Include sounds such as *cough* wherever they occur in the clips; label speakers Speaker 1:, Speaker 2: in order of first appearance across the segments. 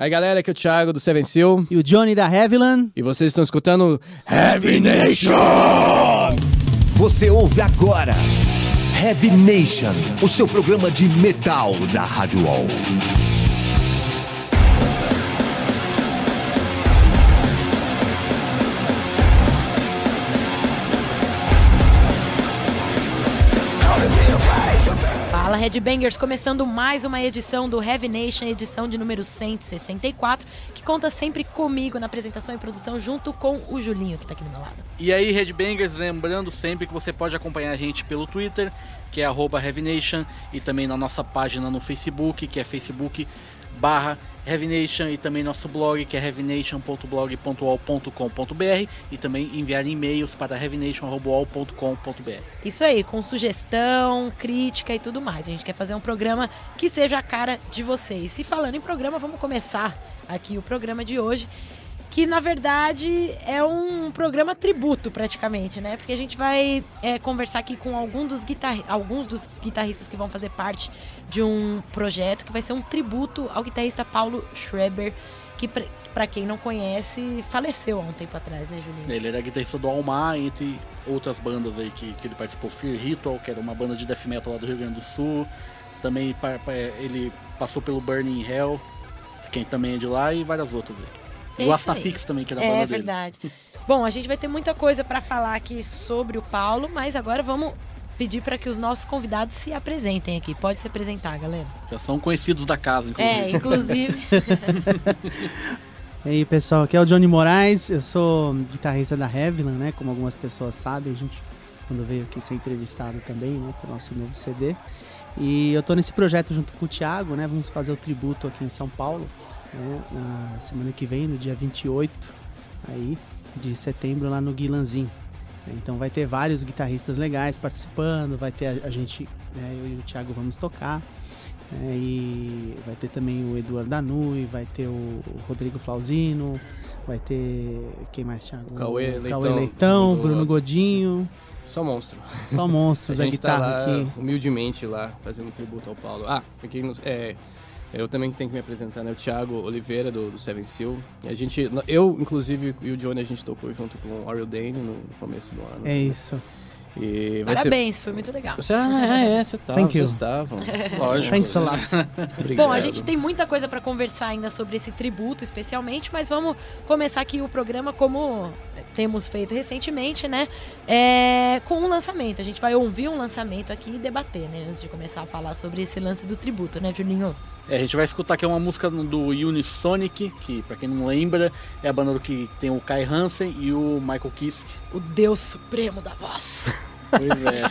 Speaker 1: Aí galera, aqui é o Thiago do Seven Seal.
Speaker 2: E o Johnny da Heavyland.
Speaker 1: E vocês estão escutando Heavy Nation!
Speaker 3: Você ouve agora Heavy Nation, o seu programa de metal da Rádio Wall.
Speaker 4: Headbangers, começando mais uma edição do Heavy Nation, edição de número 164, que conta sempre comigo na apresentação e produção, junto com o Julinho, que tá aqui do meu lado.
Speaker 5: E aí, Headbangers, lembrando sempre que você pode acompanhar a gente pelo Twitter, que é arroba Heavy Nation, e também na nossa página no Facebook, que é facebook barra Heavy Nation e também nosso blog que é heavynation.blog.wall.com.br e também enviar e-mails para heavynation.wall.com.br.
Speaker 4: Isso aí, com sugestão, crítica e tudo mais. A gente quer fazer um programa que seja a cara de vocês. E falando em programa, vamos começar aqui o programa de hoje que na verdade é um programa tributo praticamente, né? Porque a gente vai é, conversar aqui com algum dos alguns dos guitarristas que vão fazer parte de um projeto que vai ser um tributo ao guitarrista Paulo Schreber, que para quem não conhece, faleceu há um tempo atrás, né, Julinho?
Speaker 5: Ele era guitarrista do Almar, entre outras bandas aí que, que ele participou, Fear Ritual, que era uma banda de death metal lá do Rio Grande do Sul. Também ele passou pelo Burning Hell, quem também é de lá, e várias outras aí. É o Astafix também, que é da banda
Speaker 4: É verdade. Bom, a gente vai ter muita coisa para falar aqui sobre o Paulo, mas agora vamos pedir para que os nossos convidados se apresentem aqui. Pode se apresentar, galera.
Speaker 5: Já são conhecidos da casa, inclusive.
Speaker 4: É, inclusive. *laughs*
Speaker 2: e aí, pessoal, aqui é o Johnny Moraes, eu sou guitarrista da Heavyland, né? Como algumas pessoas sabem, a gente quando veio aqui ser entrevistado também, né, para o nosso novo CD. E eu tô nesse projeto junto com o Thiago, né? Vamos fazer o tributo aqui em São Paulo né, na semana que vem, no dia 28 aí, de setembro, lá no Guilanzinho. Então vai ter vários guitarristas legais participando, vai ter a, a gente, né, eu e o Thiago vamos tocar. Né, e vai ter também o Eduardo Danui, vai ter o, Rodrigo Flauzino, vai ter. Quem mais, Thiago?
Speaker 1: Cauê Leitão,
Speaker 2: Cauê Leitão Bruno Godinho.
Speaker 1: Só monstro.
Speaker 2: Só monstros, *laughs* a,
Speaker 1: a
Speaker 2: guitarra
Speaker 1: tá lá,
Speaker 2: aqui.
Speaker 1: Humildemente lá, fazendo um tributo ao Paulo. Ah, aqui é, eu também tenho que me apresentar, né? O Thiago Oliveira, do, do Seven Seal. A gente, eu, inclusive, e o Johnny, a gente tocou junto com o Ariel Dane no começo do ano.
Speaker 2: É isso.
Speaker 4: E Parabéns, ser... foi muito legal.
Speaker 1: Você, ah, é, você tá,
Speaker 2: Thank
Speaker 1: vocês estavam. *laughs* Lógico.
Speaker 2: Thanks a lot.
Speaker 4: Bom, a gente tem muita coisa para conversar ainda sobre esse tributo, especialmente, mas vamos começar aqui o programa como temos feito recentemente, né? É, com um lançamento. A gente vai ouvir um lançamento aqui e debater, né? Antes de começar a falar sobre esse lance do tributo, né, Julinho?
Speaker 5: É, a gente vai escutar aqui uma música do Unisonic, que para quem não lembra, é a banda do que tem o Kai Hansen e o Michael Kiske.
Speaker 4: O deus supremo da voz. *laughs*
Speaker 5: Pois é.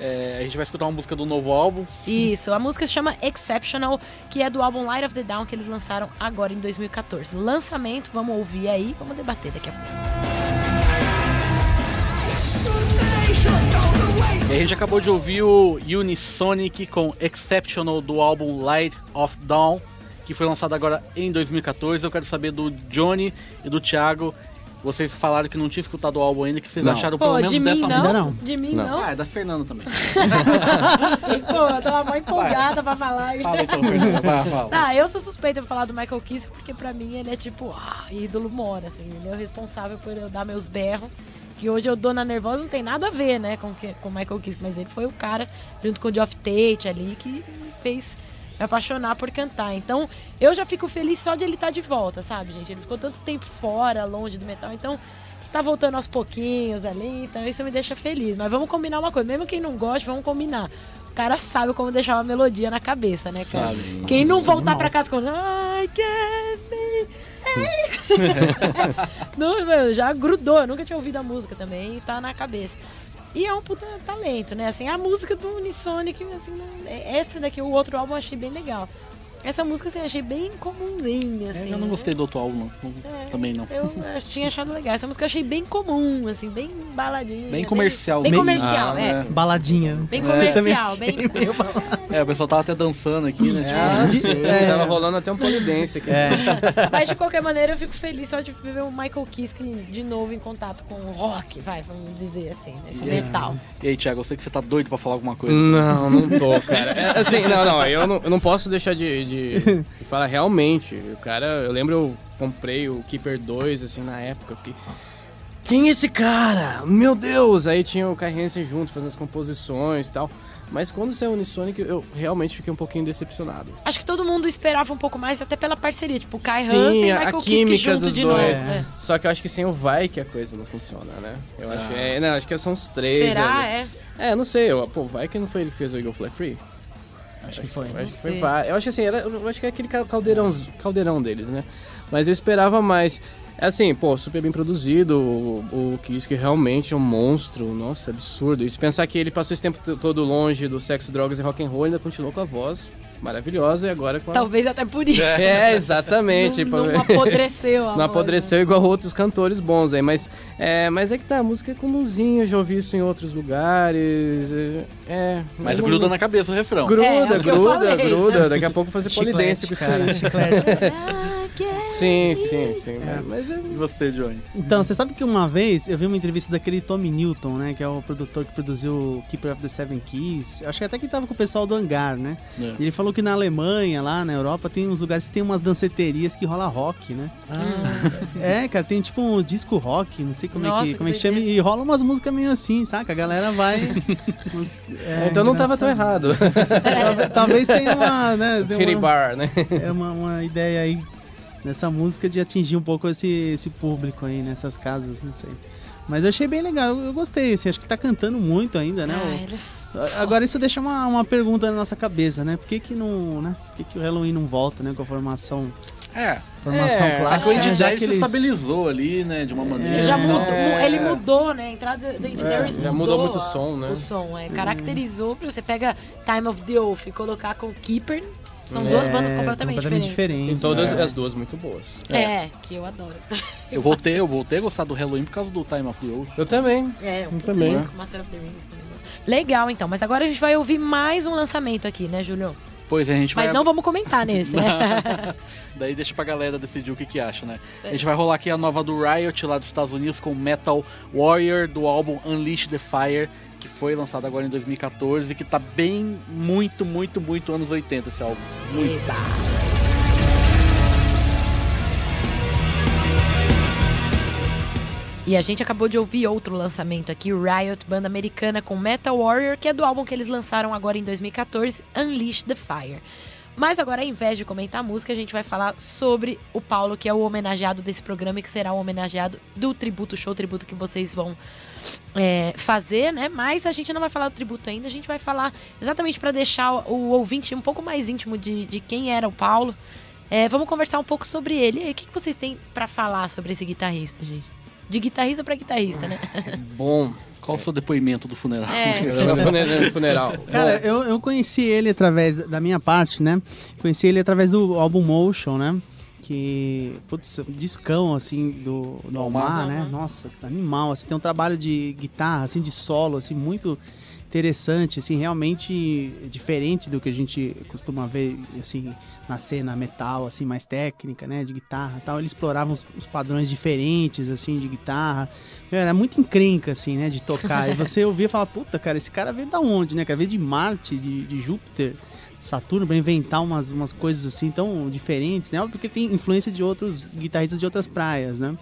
Speaker 5: *laughs* é. A gente vai escutar uma música do novo álbum.
Speaker 4: Isso, a música se chama Exceptional, que é do álbum Light of the Down que eles lançaram agora em 2014. Lançamento, vamos ouvir aí, vamos debater daqui a pouco.
Speaker 5: A gente acabou de ouvir o Unisonic com Exceptional do álbum Light of Dawn, que foi lançado agora em 2014. Eu quero saber do Johnny e do Thiago. Vocês falaram que não tinham escutado o álbum ainda, que vocês
Speaker 4: não.
Speaker 5: acharam
Speaker 4: Pô,
Speaker 5: pelo menos
Speaker 4: de
Speaker 5: dessa
Speaker 4: mim
Speaker 5: música?
Speaker 4: não. De mim não.
Speaker 5: Ah, é da Fernanda também. *laughs*
Speaker 4: Pô, eu tava mó empolgada pra falar.
Speaker 5: Fala então, Fernanda, vai, fala. *laughs*
Speaker 4: Ah, eu sou suspeita pra falar do Michael Kiske, porque pra mim ele é tipo, ah, ídolo mora, assim. Ele é o responsável por eu dar meus berros que hoje eu dou na nervosa não tem nada a ver, né, com que, com Michael Kiske, mas ele foi o cara junto com o Geoff Tate ali que fez me apaixonar por cantar. Então, eu já fico feliz só de ele estar tá de volta, sabe, gente? Ele ficou tanto tempo fora, longe do metal, então tá voltando aos pouquinhos ali, então isso me deixa feliz. Mas vamos combinar uma coisa, mesmo quem não gosta, vamos combinar. O cara sabe como deixar uma melodia na cabeça, né, cara? Sabe. Quem não voltar para casa com I can't be *laughs* não, meu, já grudou, nunca tinha ouvido a música também e tá na cabeça. E é um puta talento, né? Assim, a música do Unisonic, assim, essa daqui, o outro álbum eu achei bem legal. Essa música, assim, eu achei bem comumzinha, assim.
Speaker 5: É, eu não gostei do outro álbum, não. É, Também não.
Speaker 4: Eu tinha achado legal. Essa música eu achei bem comum, assim, bem baladinha.
Speaker 5: Bem comercial.
Speaker 4: Bem, bem comercial,
Speaker 5: ah,
Speaker 4: é.
Speaker 2: é. Baladinha.
Speaker 4: Bem comercial, bem...
Speaker 5: É, o pessoal tava até dançando aqui, né?
Speaker 1: É, tipo, sim, é. Tava rolando até um polidense aqui.
Speaker 2: É.
Speaker 4: Mas de qualquer maneira eu fico feliz só de ver o Michael Kiske de novo em contato com o rock, vai, vamos dizer assim, né? Com metal.
Speaker 5: E aí, Thiago, eu sei que você tá doido pra falar alguma coisa.
Speaker 1: Não, não tô, cara. É, assim, não, não, eu não, eu não posso deixar de, de de, *laughs* de falar realmente. O cara, eu lembro, eu comprei o Keeper 2, assim, na época. Fiquei. Quem é esse cara? Meu Deus! Aí tinha o Kai Hansen junto, fazendo as composições e tal. Mas quando saiu o Unisonic, eu realmente fiquei um pouquinho decepcionado.
Speaker 4: Acho que todo mundo esperava um pouco mais, até pela parceria. Tipo, Kai
Speaker 1: Sim,
Speaker 4: Hansen e
Speaker 1: a
Speaker 4: Michael Kiske
Speaker 1: química
Speaker 4: junto
Speaker 1: dos
Speaker 4: de
Speaker 1: dois.
Speaker 4: novo.
Speaker 2: É.
Speaker 4: né?
Speaker 1: Só que eu acho que sem o Vai que a coisa não funciona, né? Eu acho,
Speaker 5: Ah.
Speaker 1: é, não, acho que são os três.
Speaker 4: Será?
Speaker 1: ali.
Speaker 4: É.
Speaker 1: É, não sei. Eu, pô, o Vai que não foi ele que fez o Eagle Fly Free?
Speaker 2: Acho que foi.
Speaker 1: Acho que foi. Eu acho assim, era, eu acho que é aquele ca- caldeirão, caldeirão deles, né? Mas eu esperava mais. É assim, pô, super bem produzido. O, o Kiske realmente é um monstro. Nossa, absurdo. E se pensar que ele passou esse tempo todo longe do sexo, drogas e rock and roll, ainda continuou com a voz maravilhosa e agora com a...
Speaker 4: Talvez até por isso.
Speaker 1: É, *laughs* exatamente.
Speaker 4: Não, não apodreceu. a *laughs*
Speaker 1: Não
Speaker 4: voz,
Speaker 1: apodreceu igual outros cantores bons aí, mas é, mas é que tá, a música é comumzinha, eu já ouvi isso em outros lugares. é, É.
Speaker 5: Mas
Speaker 1: não-
Speaker 5: gruda na cabeça o refrão.
Speaker 1: Gruda,
Speaker 4: É, é o
Speaker 1: gruda, gruda. Daqui a pouco fazer polidense com isso
Speaker 2: cara,
Speaker 1: aí.
Speaker 2: chiclete. *laughs*
Speaker 4: Ah, que
Speaker 1: Sim, sim, sim. Mas é.
Speaker 5: E você, Johnny?
Speaker 2: Então, você sabe que uma vez eu vi uma entrevista daquele Tommy Newton, né? Que é o produtor que produziu Keeper of the Seven Keys. Acho que até que ele tava com o pessoal do Hangar, né?
Speaker 5: É.
Speaker 2: E ele falou que na Alemanha, lá na Europa, tem uns lugares que tem umas danceterias que rola rock, né? É, cara, tem tipo um disco rock, não sei como é
Speaker 4: Nossa,
Speaker 2: que,
Speaker 4: que
Speaker 2: como é que chama. E rola umas músicas meio assim, saca? A galera vai. *laughs* é,
Speaker 1: então não tava tão errado.
Speaker 2: Talvez, *laughs* talvez tenha uma, né?
Speaker 1: City
Speaker 2: uma-
Speaker 1: Bar, né?
Speaker 2: é uma, uma ideia aí nessa música de atingir um pouco esse, esse público aí nessas casas, não sei. Mas eu achei bem legal, eu, eu gostei, assim, acho que tá cantando muito ainda, né?
Speaker 4: Ah, ele-
Speaker 2: Agora isso deixa uma, uma pergunta na nossa cabeça, né? Por que que não, né? Por que que o Halloween não volta, né? Com a formação,
Speaker 5: É,
Speaker 2: formação
Speaker 1: É,
Speaker 5: a
Speaker 2: clássica,
Speaker 5: Queen
Speaker 2: né?
Speaker 5: de
Speaker 2: Já
Speaker 5: Jazz
Speaker 2: que
Speaker 5: se
Speaker 2: eles...
Speaker 5: estabilizou ali, né, de uma maneira.
Speaker 4: Ele já
Speaker 2: É.
Speaker 4: mudou,
Speaker 1: É.
Speaker 4: ele mudou, né? A entrada do Andy
Speaker 1: É,
Speaker 4: Darius
Speaker 1: já
Speaker 4: mudou.
Speaker 1: mudou muito o
Speaker 4: a-
Speaker 1: som, né?
Speaker 4: O som, é. Caracterizou, pra você pega Time of the Oath e colocar com Keeper, são
Speaker 1: É,
Speaker 4: duas bandas completamente, diferentes.
Speaker 2: diferentes.
Speaker 1: E todas
Speaker 2: é.
Speaker 1: as duas muito boas.
Speaker 4: É. que eu adoro.
Speaker 5: Eu voltei, eu voltei a gostar do Halloween por causa do Time of the Oath.
Speaker 1: Eu também.
Speaker 4: É, um
Speaker 1: Eu também.
Speaker 4: também. Master of the Rings também gosto. Legal, então. Mas agora a gente vai ouvir mais um lançamento aqui, né, Júlio?
Speaker 5: Pois é, a gente
Speaker 4: Mas
Speaker 5: vai...
Speaker 4: não vamos comentar nesse, né? *laughs*
Speaker 5: Daí deixa pra galera decidir o que que acha, né? A gente vai rolar aqui a nova do Riot lá dos Estados Unidos com Metal Warrior do álbum Unleash the Fire, que foi lançado agora em 2014 e que tá bem, muito, muito, muito anos 80 esse álbum. Muito.
Speaker 4: Eba. E a gente acabou de ouvir outro lançamento aqui, Riot, banda americana com Metal Warrior, que é do álbum que eles lançaram agora em 2014, Unleash the Fire. Mas agora, ao invés de comentar a música, a gente vai falar sobre o Paulo, que é o homenageado desse programa e que será o homenageado do tributo, show tributo que vocês vão é, fazer, né? Mas a gente não vai falar do tributo ainda, a gente vai falar exatamente para deixar o, ouvinte um pouco mais íntimo de, de quem era o Paulo. É, vamos conversar um pouco sobre ele. E aí, o que, que vocês têm para falar sobre esse guitarrista, gente? De guitarrista para guitarrista, né? *laughs*
Speaker 1: Bom.
Speaker 5: Qual o seu depoimento do funeral?
Speaker 4: É. *laughs*
Speaker 1: No funeral.
Speaker 2: Cara, eu, eu conheci ele através da minha parte, né? Conheci ele através do álbum Motion, né? Que, putz, um discão, assim, do, do Almar, né? Nossa, animal, assim, tem um trabalho de guitarra, assim, de solo, assim, muito interessante, assim, realmente diferente do que a gente costuma ver, assim, na cena metal, assim, mais técnica, né? De guitarra e tal. Ele explorava os, os padrões diferentes, assim, de guitarra. Era muito encrenca, assim, né? De tocar. e você *laughs* ouvia e falava, puta, cara, esse cara veio da onde, né? Cara, veio de Marte, de, de Júpiter, Saturno, pra inventar umas, umas coisas assim tão diferentes, né? Óbvio que ele tem influência de outros guitarristas de outras praias, né?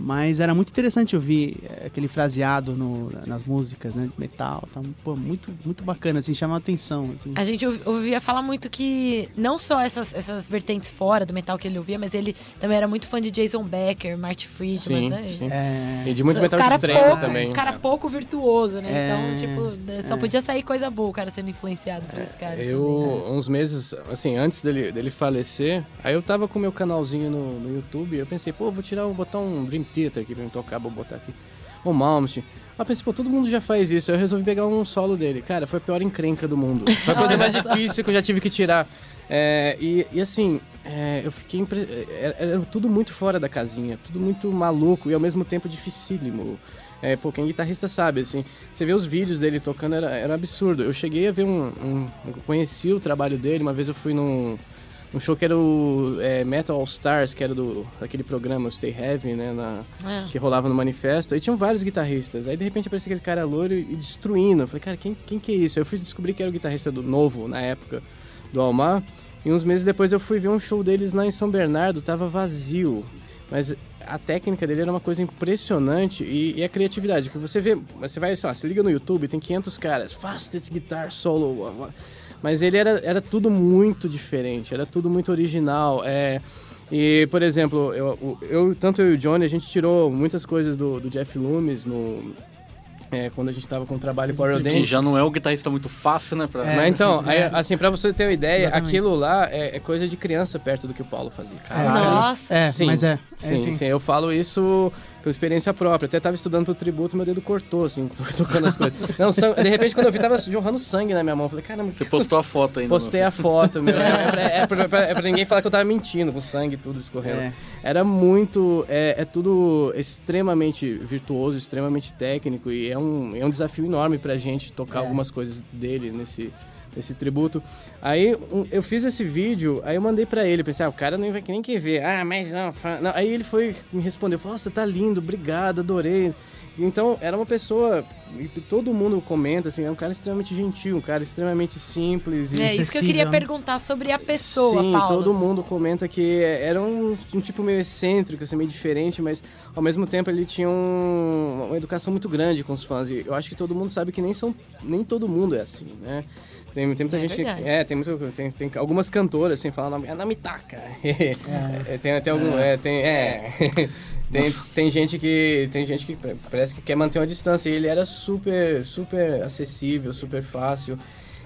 Speaker 2: Mas era muito interessante ouvir eh, aquele fraseado no- nas músicas, né? De metal. Tá, pô, muito, muito bacana, assim, chama a atenção. Assim.
Speaker 4: A gente ouv- ouvia falar muito que não só essas, essas vertentes fora do metal que ele ouvia, mas ele também era muito fã de Jason Becker, Marty Friedman,
Speaker 1: Sim,
Speaker 4: né?
Speaker 1: sim.
Speaker 2: É,
Speaker 1: E de muito metal
Speaker 4: cara
Speaker 1: extremo
Speaker 4: pouco,
Speaker 1: também.
Speaker 4: Um cara pouco virtuoso, né?
Speaker 2: É,
Speaker 4: então, tipo, só
Speaker 2: é.
Speaker 4: podia sair coisa boa o cara sendo influenciado por esse cara. também, né?
Speaker 1: Eu, uns meses, assim, antes dele, dele falecer, aí eu tava com meu canalzinho no, no YouTube e eu pensei, pô, vou tirar, vou botar um Dream Theater aqui pra me tocar, vou botar aqui. O Malmsteen. Eu pensei, pô, todo mundo já faz isso. Eu resolvi pegar um solo dele. Cara, foi a pior encrenca do mundo. Foi a coisa mais difícil que eu já tive que tirar. É, e, e assim, é, eu fiquei. Impre... Era, era tudo muito fora da casinha, tudo muito maluco e ao mesmo tempo dificílimo. É, pô, quem é guitarrista sabe, assim, você vê os vídeos dele tocando, era, era absurdo. Eu cheguei a ver um, um- Eu conheci o trabalho dele, uma vez eu fui num, num show que era o é, Metal All Stars, que era do, daquele programa Stay Heavy, né, na,
Speaker 4: É.
Speaker 1: que rolava no manifesto. Aí tinham vários guitarristas. Aí de repente aparecia aquele cara loiro e destruindo. Eu falei, cara, quem, quem que é isso? Eu fui descobrir que era o guitarrista do novo, na época, do Almar. E uns meses depois eu fui ver um show deles lá em São Bernardo, tava vazio. Mas a técnica dele era uma coisa impressionante e, e a criatividade. Que você vê, você vai, sei lá, se liga no YouTube, tem 500 caras, fastest guitar solo. Mas ele era, era tudo muito diferente, era tudo muito original. É, e, por exemplo, eu, eu, tanto eu e o Johnny, a gente tirou muitas coisas do, do Jeff Loomis no, é, quando a gente tava com o trabalho o Iron
Speaker 5: Que já não é um guitarrista muito fácil, né? Pra...
Speaker 2: É,
Speaker 1: Mas então,
Speaker 2: é. *laughs*
Speaker 1: aí, assim, pra você ter uma ideia,
Speaker 2: Exatamente.
Speaker 1: aquilo lá é, é coisa de criança perto do que o Paulo fazia.
Speaker 4: Nossa.
Speaker 2: É,
Speaker 1: Sim,
Speaker 2: mas é. é,
Speaker 1: Sim, sim, eu falo isso por experiência própria. Até tava estudando pro tributo, meu dedo cortou, assim, *laughs* tocando as coisas. Não, sangue- de repente, quando eu vi, tava jorrando sangue na minha mão. Eu Falei, caramba,
Speaker 5: Você postou a foto ainda.
Speaker 1: postei a foto, meu. *laughs* É pra, é pra- é pra- é pra ninguém falar que eu tava mentindo, com sangue e tudo escorrendo.
Speaker 2: É.
Speaker 1: Era muito. É, é tudo extremamente virtuoso, extremamente técnico e é um, é um desafio enorme pra gente tocar
Speaker 2: É.
Speaker 1: algumas coisas dele nesse, nesse tributo. Aí um- eu fiz esse vídeo, aí eu mandei pra ele, pensei, ah, o cara nem vai nem quer ver. Ah, mas não, fa- não. Aí ele foi me respondeu, nossa, tá lindo, obrigado, adorei. Então, era uma pessoa, e todo mundo comenta, assim, é um cara extremamente gentil, um cara extremamente simples. E
Speaker 4: É isso que eu queria perguntar sobre a pessoa,
Speaker 1: Sim,
Speaker 4: Paulo.
Speaker 1: todo mundo comenta que era um, um tipo meio excêntrico, assim, meio diferente, mas ao mesmo tempo ele tinha um- uma educação muito grande com os fãs. E eu acho que todo mundo sabe que nem, são, nem todo mundo é assim, né? Tem, tem muita
Speaker 4: É
Speaker 1: gente.
Speaker 4: verdade.
Speaker 1: É, tem, muito, tem, tem algumas cantoras assim, falam, "Ah, não me taca. *laughs* É, tem, tem algum. É, tem. É. *laughs* Tem, tem gente que tem gente que parece que quer manter uma distância e ele era super super acessível super fácil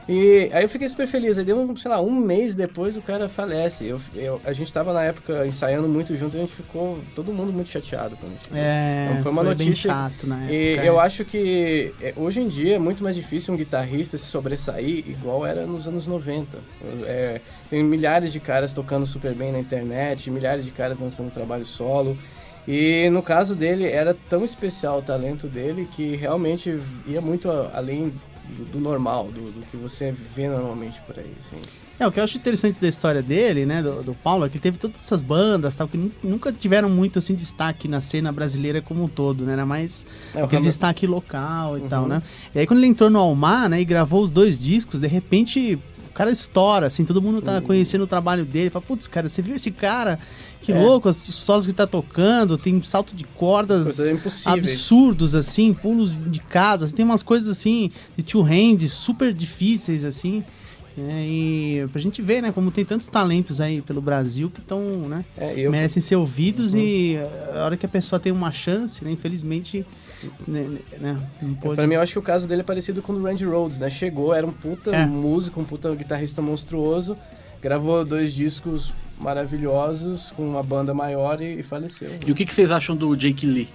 Speaker 1: e aí eu fiquei super feliz aí deu um, sei lá um mês depois o cara falece eu, eu- a gente tava na época ensaiando muito junto e a gente ficou todo mundo muito chateado quando a gente
Speaker 2: É,
Speaker 1: Então, foi uma
Speaker 2: bem
Speaker 1: notícia-
Speaker 2: chato época.
Speaker 1: e
Speaker 2: é.
Speaker 1: eu acho que é, hoje em dia é muito mais difícil um guitarrista se sobressair igual era nos anos 90. É, tem milhares de caras tocando super bem na internet, milhares de caras lançando trabalho solo. E no caso dele, era tão especial o talento dele que realmente ia muito além do, do normal, do, do que você vê normalmente por aí. Assim.
Speaker 2: É, o que eu acho interessante da história dele, né, do, do Paulo, é que teve todas essas bandas, tal, que nu- nunca tiveram muito, assim, destaque na cena brasileira como um todo, né, era mais
Speaker 1: É,
Speaker 2: aquele destaque local e
Speaker 1: Uhum.
Speaker 2: tal, né. E aí quando ele entrou no Almar, né, e gravou os dois discos, de repente o cara estoura, assim, todo mundo
Speaker 1: Uhum.
Speaker 2: tá conhecendo o trabalho dele, fala, putz, cara, você viu esse cara? Que
Speaker 1: É.
Speaker 2: louco, os solos que ele tá tocando, tem salto de cordas absurdos, assim, pulos de casa, tem umas coisas assim, de two hands, super difíceis, assim. né, e pra gente ver, né, como tem tantos talentos aí pelo Brasil que estão, né,
Speaker 1: É,
Speaker 2: merecem ser ouvidos
Speaker 1: Uhum.
Speaker 2: e a hora que a pessoa tem uma chance, né, infelizmente, né, né, não pode...
Speaker 1: Pra mim, eu acho que o caso dele é parecido com o do Randy Rhodes, né? Chegou, era um puta
Speaker 2: É.
Speaker 1: músico, um puta guitarrista monstruoso, gravou dois discos maravilhosos com uma banda maior e, e faleceu.
Speaker 5: E o que, que vocês acham do Jake Lee?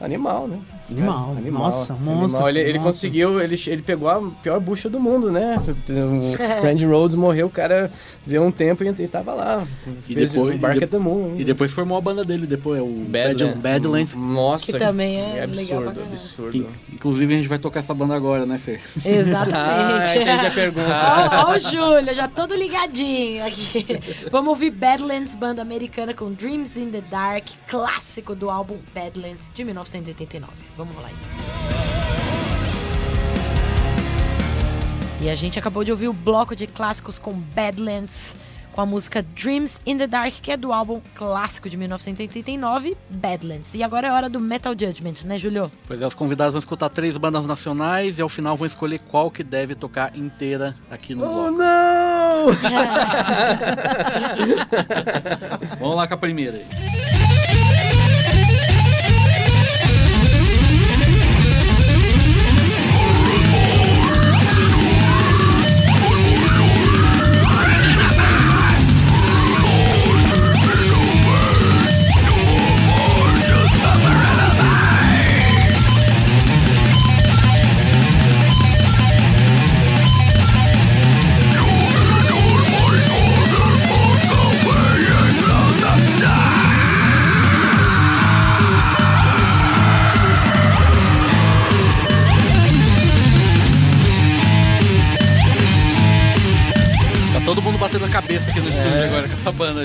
Speaker 1: Animal, né?
Speaker 2: Animal, nossa, monstro,
Speaker 1: Animal. Ele, ele
Speaker 2: nossa.
Speaker 1: conseguiu, ele, ele pegou a pior bucha do mundo, né? O Randy Rhodes morreu, o cara deu um tempo e, e tava lá.
Speaker 5: E
Speaker 1: Fez
Speaker 5: depois-
Speaker 1: o Bark
Speaker 5: e de-
Speaker 1: at the Moon.
Speaker 5: E depois formou a banda dele, depois é o Badlands. Badlands.
Speaker 1: Nossa,
Speaker 4: Que também é
Speaker 1: absurdo,
Speaker 4: legal pra caralho.
Speaker 1: absurdo.
Speaker 5: que, inclusive a gente vai tocar essa banda agora, né, Fer? *laughs*
Speaker 1: Ah,
Speaker 4: Exatamente.
Speaker 1: entendi a *laughs* pergunta.
Speaker 4: Ó, ó o Júlio, já todo ligadinho aqui. *laughs* Vamos ouvir Badlands, banda americana com Dreams in the Dark, clássico do álbum Badlands de 1989. Vamos lá. E a gente acabou de ouvir o bloco de clássicos com Badlands, com a música Dreams in the Dark, que é do álbum clássico de 1989, Badlands. E agora é hora do Metal Judgment, né, Julio?
Speaker 5: Pois é, os convidados vão escutar três bandas nacionais e ao final vão escolher qual que deve tocar inteira aqui no
Speaker 1: Oh,
Speaker 5: bloco.
Speaker 1: não! *laughs* *laughs*
Speaker 5: Vamos lá com a primeira aí.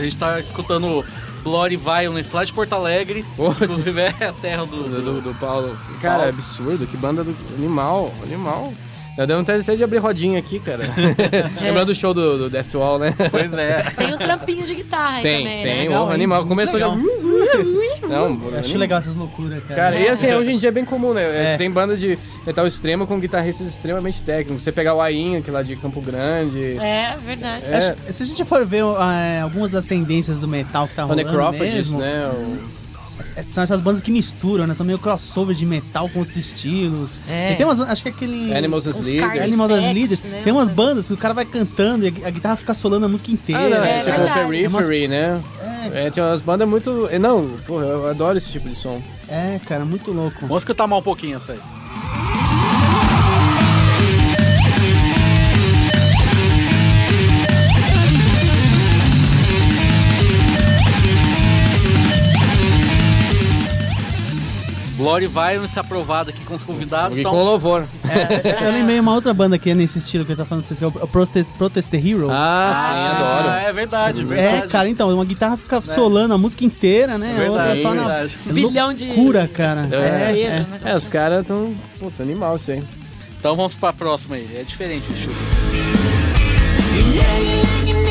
Speaker 5: A gente tá escutando Bloody Violence lá de Porto Alegre.
Speaker 1: Pô,
Speaker 5: Inclusive é a terra do,
Speaker 1: do,
Speaker 5: do,
Speaker 1: do, Paulo. Cara,
Speaker 5: Paulo.
Speaker 1: absurdo, que banda do animal, animal. Tá dando até de abrir rodinha aqui, cara. *laughs* Lembrando do show do, do Death Wall, né?
Speaker 5: Pois é.
Speaker 4: Tem um trampinho de guitarra aí
Speaker 1: Tem,
Speaker 4: também,
Speaker 1: tem,
Speaker 4: né?
Speaker 2: Legal,
Speaker 1: o
Speaker 2: hein?
Speaker 1: animal. Começou já.
Speaker 2: Legal.
Speaker 1: Não,
Speaker 2: Eu acho legal essas loucuras, cara.
Speaker 1: Cara, e assim, hoje em dia é bem comum, né?
Speaker 2: É.
Speaker 1: Você tem banda de metal extremo com guitarristas extremamente técnicos. Você pegar o Ainho, que é lá de Campo Grande.
Speaker 4: É, verdade.
Speaker 1: É,
Speaker 2: Acho- se a gente for ver é, algumas das tendências do metal que tá
Speaker 1: o
Speaker 2: rolando
Speaker 1: Necrópolis,
Speaker 2: mesmo,
Speaker 1: né? O-
Speaker 2: é, são essas bandas que misturam, né? São meio crossover de metal com outros estilos.
Speaker 4: É.
Speaker 2: E tem umas, acho que aquele...
Speaker 1: Animals as Leaders.
Speaker 2: Animals as
Speaker 4: Effects,
Speaker 2: Leaders.
Speaker 4: né?
Speaker 2: Tem umas bandas que o cara vai cantando e a, a guitarra fica solando a música inteira.
Speaker 1: Ah, não, é,
Speaker 4: É
Speaker 1: tipo
Speaker 4: verdade.
Speaker 1: Periphery, né? É, tem umas bandas muito. é, Não, porra, eu adoro esse tipo de som.
Speaker 2: É, cara, muito louco.
Speaker 5: Vamos escutar mais um pouquinho essa aí. Glory Violence aprovado aqui com os convidados.
Speaker 1: E
Speaker 5: Então,
Speaker 1: com louvor.
Speaker 2: É, eu lembrei uma outra banda que é nesse estilo que eu tava falando pra vocês, que é o Protest, Protest the Hero.
Speaker 1: Ah, sim,
Speaker 5: Ah,
Speaker 1: adoro.
Speaker 5: É verdade,
Speaker 2: É,
Speaker 5: verdade.
Speaker 2: cara, então, uma guitarra fica solando a música inteira, né?
Speaker 5: Verdade,
Speaker 2: outra só na
Speaker 5: verdade.
Speaker 2: é
Speaker 4: Bilhão de-
Speaker 2: loucura, cara.
Speaker 1: É.
Speaker 2: É, é.
Speaker 4: né?
Speaker 1: É, os caras tão. Puta, animal isso aí.
Speaker 5: Então vamos pra próxima aí. É diferente o estilo.
Speaker 6: Just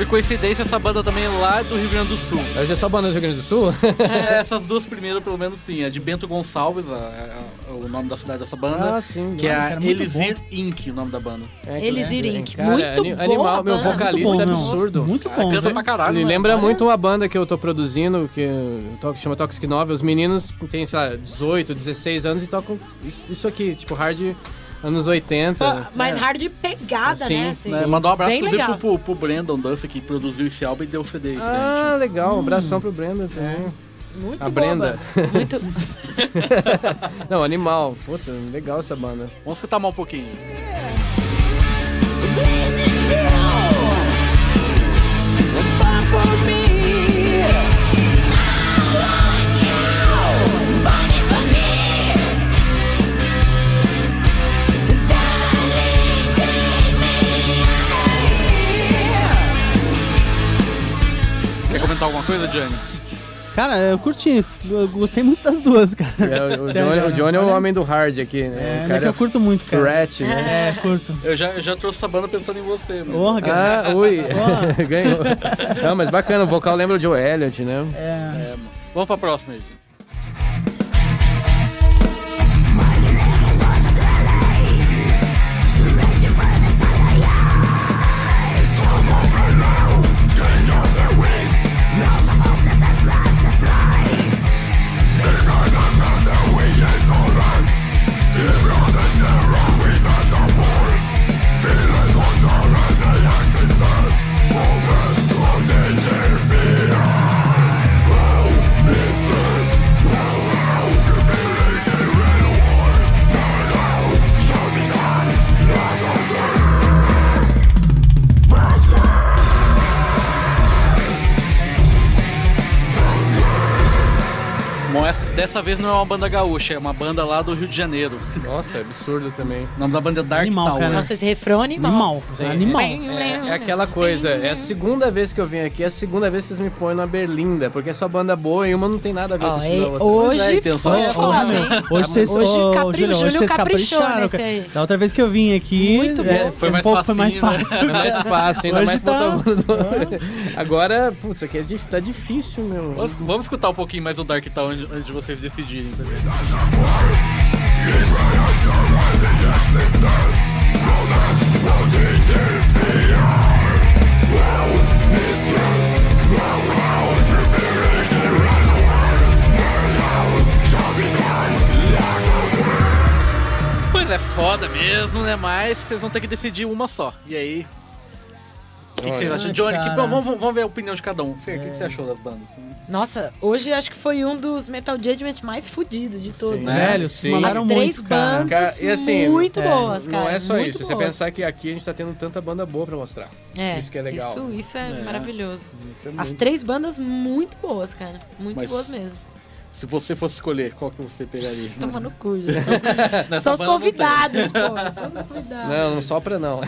Speaker 5: por coincidência, essa banda também é lá do Rio Grande do Sul.
Speaker 1: Hoje é só banda do Rio Grande do Sul?
Speaker 5: É, *laughs* essas duas primeiras, pelo menos, sim. A de Bento Gonçalves, a- a- o nome da cidade dessa banda.
Speaker 1: ah, sim.
Speaker 5: que é
Speaker 2: cara,
Speaker 5: a Elisir Inc., o nome da banda.
Speaker 1: É,
Speaker 4: Elisir
Speaker 1: é,
Speaker 4: Inc.
Speaker 1: cara,
Speaker 4: Muito
Speaker 1: ani-
Speaker 4: boa
Speaker 1: Animal, meu vocalista
Speaker 2: Muito bom,
Speaker 1: é
Speaker 2: meu.
Speaker 1: absurdo.
Speaker 2: Muito
Speaker 5: Cara,
Speaker 2: bom.
Speaker 5: canta
Speaker 2: né?
Speaker 5: pra caralho.
Speaker 1: Ele
Speaker 5: né?
Speaker 1: lembra muito uma banda que eu tô produzindo, que chama Toxic Nova. Os meninos têm, sei lá, 18, 16 anos e tocam isso, isso aqui, tipo, hard anos 80.
Speaker 4: Ah, Mas hard pegada,
Speaker 1: Sim,
Speaker 4: né? Assim,
Speaker 5: Né, Mandar um abraço,
Speaker 4: Bem
Speaker 5: inclusive, pro, pro Brandon Duff, que produziu esse álbum e deu o CD
Speaker 1: Ah, legal. Um
Speaker 2: Hum.
Speaker 1: abração pro Brenda também.
Speaker 4: Muito
Speaker 1: a
Speaker 4: boa
Speaker 1: Brenda.
Speaker 4: banda. Muito... *laughs*
Speaker 1: Não, animal. Puta, legal essa banda.
Speaker 5: gente. Vamos escutar mais um pouquinho.
Speaker 6: Blazing
Speaker 5: Quer comentar alguma coisa, Johnny?
Speaker 2: Cara, eu curti. Eu gostei muito das duas, cara.
Speaker 1: É, o, Johnny, o Johnny é o homem do hard aqui, né?
Speaker 2: É,
Speaker 1: o
Speaker 2: né, que eu curto muito, cara.
Speaker 1: Threat, né?
Speaker 2: É, curto.
Speaker 5: Eu já, eu já trouxe essa banda pensando em você, mano.
Speaker 2: Porra, cara.
Speaker 1: Ah, ui. *laughs* *laughs* Ganhou. Não, mas bacana, o vocal lembra o Joe Elliott, né?
Speaker 2: É.
Speaker 5: É, mano. Vamos pra próxima aí. gente. Dessa vez não é uma banda gaúcha, é uma banda lá do Rio de Janeiro.
Speaker 1: Nossa, é absurdo também.
Speaker 5: O nome da banda é Dark
Speaker 2: Animal,
Speaker 5: Tower.
Speaker 2: cara.
Speaker 4: Nossa, esse refrão é animal.
Speaker 2: Animal.
Speaker 1: Sim,
Speaker 2: Animal.
Speaker 1: É, é aquela coisa, é a segunda vez que eu vim aqui, é a segunda vez que vocês me põem na Berlinda, porque é só banda boa e uma não tem nada a ver com isso da outra.
Speaker 4: hoje,
Speaker 5: é, a intenção é
Speaker 4: falar,
Speaker 5: né?
Speaker 4: hein?
Speaker 2: Hoje vocês,
Speaker 4: Hoje
Speaker 2: ô,
Speaker 4: capri-
Speaker 2: Júlio,
Speaker 4: Júlio
Speaker 2: vocês
Speaker 4: caprichou
Speaker 2: capricharam, cara.
Speaker 4: aí.
Speaker 2: Da outra vez que eu vim aqui,
Speaker 4: Muito
Speaker 2: é,
Speaker 4: bom.
Speaker 5: Foi
Speaker 2: um
Speaker 5: mais
Speaker 2: pouco foi mais
Speaker 5: né?
Speaker 2: fácil.
Speaker 1: É mais fácil, ainda
Speaker 2: Hoje
Speaker 1: mais
Speaker 2: tá-
Speaker 1: botar o do... Agora, putz, aqui é, di- tá difícil, meu.
Speaker 5: Vamos, vamos escutar um pouquinho mais o Dark Tower antes de vocês decidirem. tá é, foda mesmo, né? Mas vocês vão ter que decidir uma só. E aí. O que, que vocês acham? Johnny, que- vamos, vamos- ver a opinião de cada um. Fer, o que, que você achou das bandas?
Speaker 4: Nossa, hoje acho que foi um dos Metal Judgment mais fudidos de todos.
Speaker 1: Sim.
Speaker 4: né?
Speaker 2: Velho,
Speaker 1: Sim.
Speaker 2: mandaram
Speaker 4: As três
Speaker 2: muito, cara.
Speaker 4: bandas
Speaker 1: Cara, e assim,
Speaker 4: muito
Speaker 2: é,
Speaker 4: boas, cara.
Speaker 1: Não é só
Speaker 4: muito
Speaker 1: isso. Se você
Speaker 4: boas.
Speaker 1: pensar que aqui a gente tá tendo tanta banda boa pra mostrar.
Speaker 4: É,
Speaker 1: isso que é legal.
Speaker 4: Isso, isso é,
Speaker 5: É.
Speaker 4: maravilhoso.
Speaker 1: Isso é
Speaker 4: As três bandas muito boas, cara. Muito
Speaker 5: Mas-
Speaker 4: boas mesmo.
Speaker 5: Se você fosse escolher, qual que você pegaria? *laughs*
Speaker 4: Toma no cu, gente. *laughs* São os, são os convidados, pô. *laughs* São os convidados.
Speaker 1: Não, não sopra não.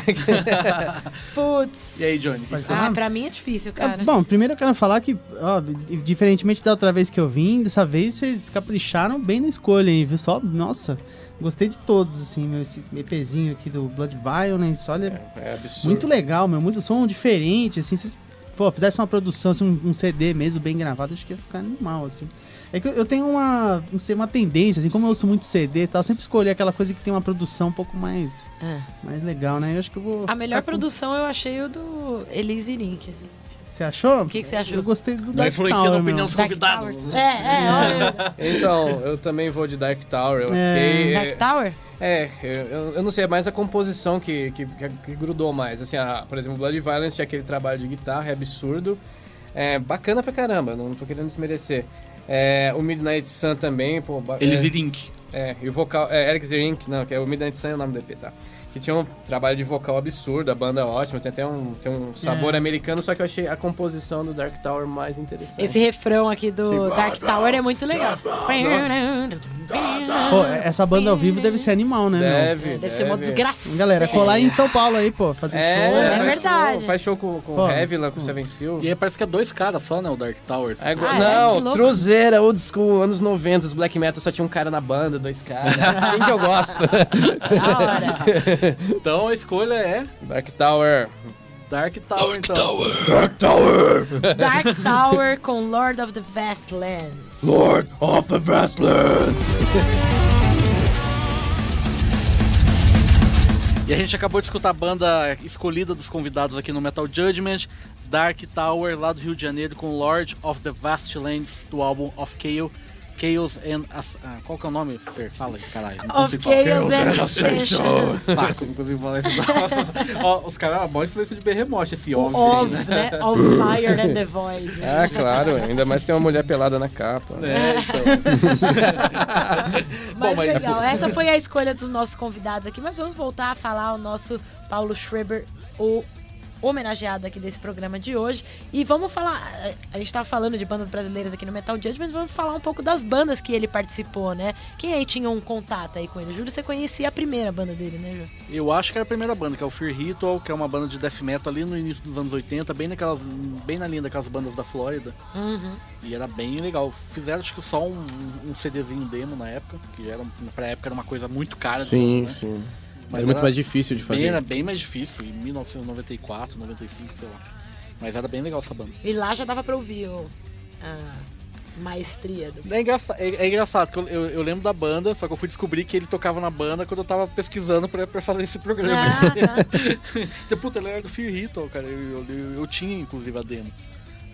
Speaker 4: Putz.
Speaker 5: E aí, Johnny?
Speaker 4: Ah, pra mim é difícil,
Speaker 2: É,
Speaker 4: cara.
Speaker 2: bom, primeiro eu quero falar que, ó, diferentemente da outra vez que eu vim, dessa vez vocês capricharam bem na escolha aí, viu? Só, nossa, gostei de todos, assim, meu, esse EPzinho aqui do Blood Violence, olha,
Speaker 1: É absurdo.
Speaker 2: muito legal, meu, muito som diferente, assim, se pô, fizesse uma produção, assim, um, um CD mesmo bem gravado, acho que ia ficar animal, assim. É que eu, eu tenho uma, não sei, uma tendência, assim, como eu ouço muito CD e tal, eu sempre escolhi aquela coisa que tem uma produção um pouco mais,
Speaker 4: É.
Speaker 2: mais legal, né? Eu acho que eu vou...
Speaker 4: A melhor
Speaker 2: com-
Speaker 4: produção eu achei o do Elise Link. Assim.
Speaker 2: Você achou? O
Speaker 4: que que você achou?
Speaker 2: Eu gostei do Dark Tower,
Speaker 5: na opinião
Speaker 2: meu.
Speaker 5: dos convidados.
Speaker 4: É, é, olha.
Speaker 1: Então, eu também vou de Dark Tower. Eu
Speaker 2: É.
Speaker 1: fiquei.
Speaker 4: Dark Tower?
Speaker 1: É, eu, eu- não sei, é mais a composição que, que, que- grudou mais. Assim, a- por exemplo, Blood Violence tinha aquele trabalho de guitarra, é absurdo. É bacana pra caramba, não tô querendo desmerecer. É, o Midnight Sun também, pô.
Speaker 5: Eles
Speaker 1: é,
Speaker 5: e Link.
Speaker 1: é, e o vocal. É, Eric Zerink, não, que é o Midnight Sun é o nome do EP, tá? Que tinha um trabalho de vocal absurdo, a banda é ótima, tem até um, tem um sabor
Speaker 2: É.
Speaker 1: americano, só que eu achei a composição do Dark Tower mais interessante.
Speaker 4: Esse refrão aqui do
Speaker 1: Sim.
Speaker 4: Dark Tower é muito legal.
Speaker 2: Pô, essa banda ao vivo deve ser animal, né, meu?
Speaker 1: Deve,
Speaker 4: É, deve ser uma desgraça.
Speaker 2: Galera, colar em São Paulo aí, pô, fazer
Speaker 1: É,
Speaker 2: show.
Speaker 4: É
Speaker 1: faz
Speaker 4: verdade.
Speaker 1: Show, faz show com, com
Speaker 2: Pô,
Speaker 1: o Heavy lá, com o Seven Seal.
Speaker 5: E aí parece que é dois caras só, né? O Dark Tower.
Speaker 1: É,
Speaker 4: Ah, é?
Speaker 1: Não,
Speaker 4: louco.
Speaker 1: truzeira, old school, anos 90, os black metal só tinha um cara na banda, dois caras. Assim que eu gosto.
Speaker 4: Da hora. *laughs* *laughs*
Speaker 5: Então a escolha é
Speaker 1: Dark Tower.
Speaker 5: Dark Tower, então.
Speaker 1: Dark Tower!
Speaker 4: Dark Tower com Lord of the Vastlands.
Speaker 1: Lord of the Vastlands!
Speaker 5: E a gente acabou de escutar a banda escolhida dos convidados aqui no Metal Judgment, Dark Tower, lá do Rio de Janeiro, com Lord of the Vastlands, do álbum Of Chaos. Chaos and... As- ah, qual que é o nome, Fer? Fala aí, caralho. Não
Speaker 4: Of
Speaker 5: consigo falar.
Speaker 4: Chaos and Ascension.
Speaker 5: Saco, não consigo falar isso. *laughs* Ó, os caras, a maior influência de Berremote, esse homem.
Speaker 4: Of,
Speaker 5: né?
Speaker 4: né? Of Fire and the Void. *laughs*
Speaker 1: Ah, claro, ainda mais tem uma mulher pelada na capa.
Speaker 5: É, então. *laughs*
Speaker 4: Mas,
Speaker 5: Bom, mas-
Speaker 4: legal, essa foi a escolha dos nossos convidados aqui, mas vamos voltar a falar o nosso Paulo Schreber, o homenageado aqui desse programa de hoje. E vamos falar, a gente tá falando de bandas brasileiras aqui no Metal Judge, mas vamos falar um pouco das bandas que ele participou, né? Quem aí tinha um contato aí com ele? Júlio, você conhecia a primeira banda dele, né, Júlio?
Speaker 5: Eu acho que é a primeira banda, que é o Fear Ritual, que é uma banda de death metal ali no início dos anos 80, bem, naquelas, bem na linha daquelas bandas da Flórida.
Speaker 4: Uhum.
Speaker 5: E era bem legal. Fizeram acho que só um, um CDzinho demo na época, que era, pra época era uma coisa muito cara.
Speaker 1: Sim,
Speaker 5: né?
Speaker 1: sim.
Speaker 5: Mas
Speaker 1: é muito mais difícil de
Speaker 5: Bem,
Speaker 1: fazer.
Speaker 5: era bem mais difícil, em 1994, 95, sei lá. Mas era bem legal essa banda.
Speaker 4: E lá já dava pra ouvir o, a maestria do.
Speaker 5: É, engraça- é- é engraçado, que eu, eu- eu lembro da banda, só que eu fui descobrir que ele tocava na banda quando eu tava pesquisando pra, pra fazer esse programa.
Speaker 4: Ah, tá. *laughs*
Speaker 5: Então, puta, ele era do Fear Ritual, cara. Eu, eu, eu tinha, inclusive, a demo.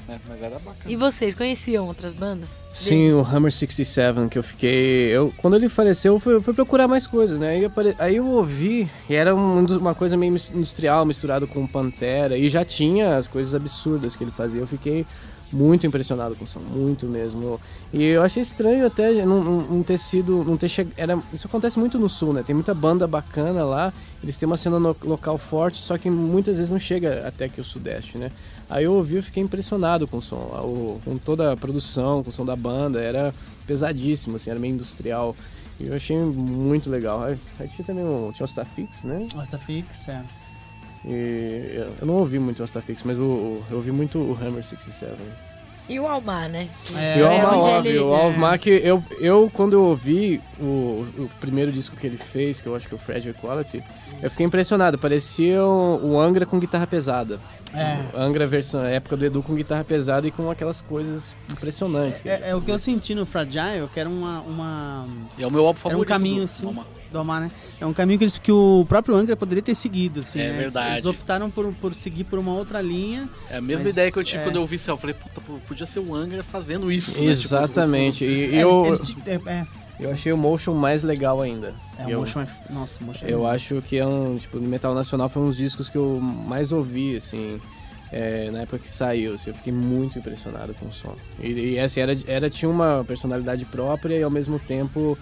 Speaker 5: Né? Mas era bacana.
Speaker 4: E vocês conheciam outras bandas?
Speaker 1: Sim, o Hammer 67, que eu fiquei. Eu, quando ele faleceu, eu fui, eu fui procurar mais coisas, né? Aí, apare- aí eu ouvi, e era um uma coisa meio industrial, misturado com Pantera, e já tinha as coisas absurdas que ele fazia. Eu fiquei muito impressionado com o som, muito mesmo. E eu achei estranho até não, não- não ter sido. Não ter chegado. Era, isso acontece muito no sul, né? Tem muita banda bacana lá, eles têm uma cena no- local forte, só que muitas vezes não chega até aqui o Sudeste, né? Aí eu ouvi e fiquei impressionado com o som, o- com toda a produção, com o som da banda, era pesadíssimo, assim, era meio industrial. E eu achei muito legal. Aí, aí tinha também um, tinha o Stafix, né?
Speaker 2: Nossa, tá fix, é.
Speaker 1: E eu, não ouvi muito o Stafix, mas o, o- eu ouvi muito o Hammer 67.
Speaker 4: E o Almar, né?
Speaker 2: É,
Speaker 1: E o
Speaker 4: é
Speaker 1: Alma,
Speaker 4: onde
Speaker 1: óbvio,
Speaker 4: ele-
Speaker 1: o Alma que eu, eu, quando eu ouvi o, o primeiro disco que ele fez, que eu acho que é o Fragile Quality, eu fiquei impressionado, parecia o, o Angra com guitarra pesada.
Speaker 2: É.
Speaker 1: Angra versão, a época do Edu com guitarra pesada e com aquelas coisas impressionantes. que-
Speaker 2: É, é o que eu senti no Fragile, que era uma, uma
Speaker 5: é o meu álbum
Speaker 2: Era um
Speaker 5: favorito.
Speaker 2: caminho,
Speaker 5: do-
Speaker 2: assim. Do Almar, né? É um caminho que, eles, que o próprio Angra poderia ter seguido, assim,
Speaker 5: É
Speaker 2: né?
Speaker 5: verdade.
Speaker 2: Eles optaram por, por seguir por uma outra linha.
Speaker 5: É a mesma
Speaker 2: Mas,
Speaker 5: ideia que eu tive
Speaker 2: é.
Speaker 5: quando eu ouvi isso. Eu falei, puta, podia ser o Angra fazendo isso. né? Tipo,
Speaker 1: Exatamente. E,
Speaker 2: É,
Speaker 1: eu,
Speaker 2: eles- é, é,
Speaker 1: Eu achei o Motion mais legal ainda.
Speaker 2: É, o
Speaker 1: eu,
Speaker 2: Motion é... Nossa, o Motion é
Speaker 1: eu acho que é um, tipo, Metal Nacional foi um dos discos que eu mais ouvi, assim, é, na época que saiu, assim, eu fiquei muito impressionado com o som. E, e assim, era, era, tinha uma personalidade própria e ao mesmo tempo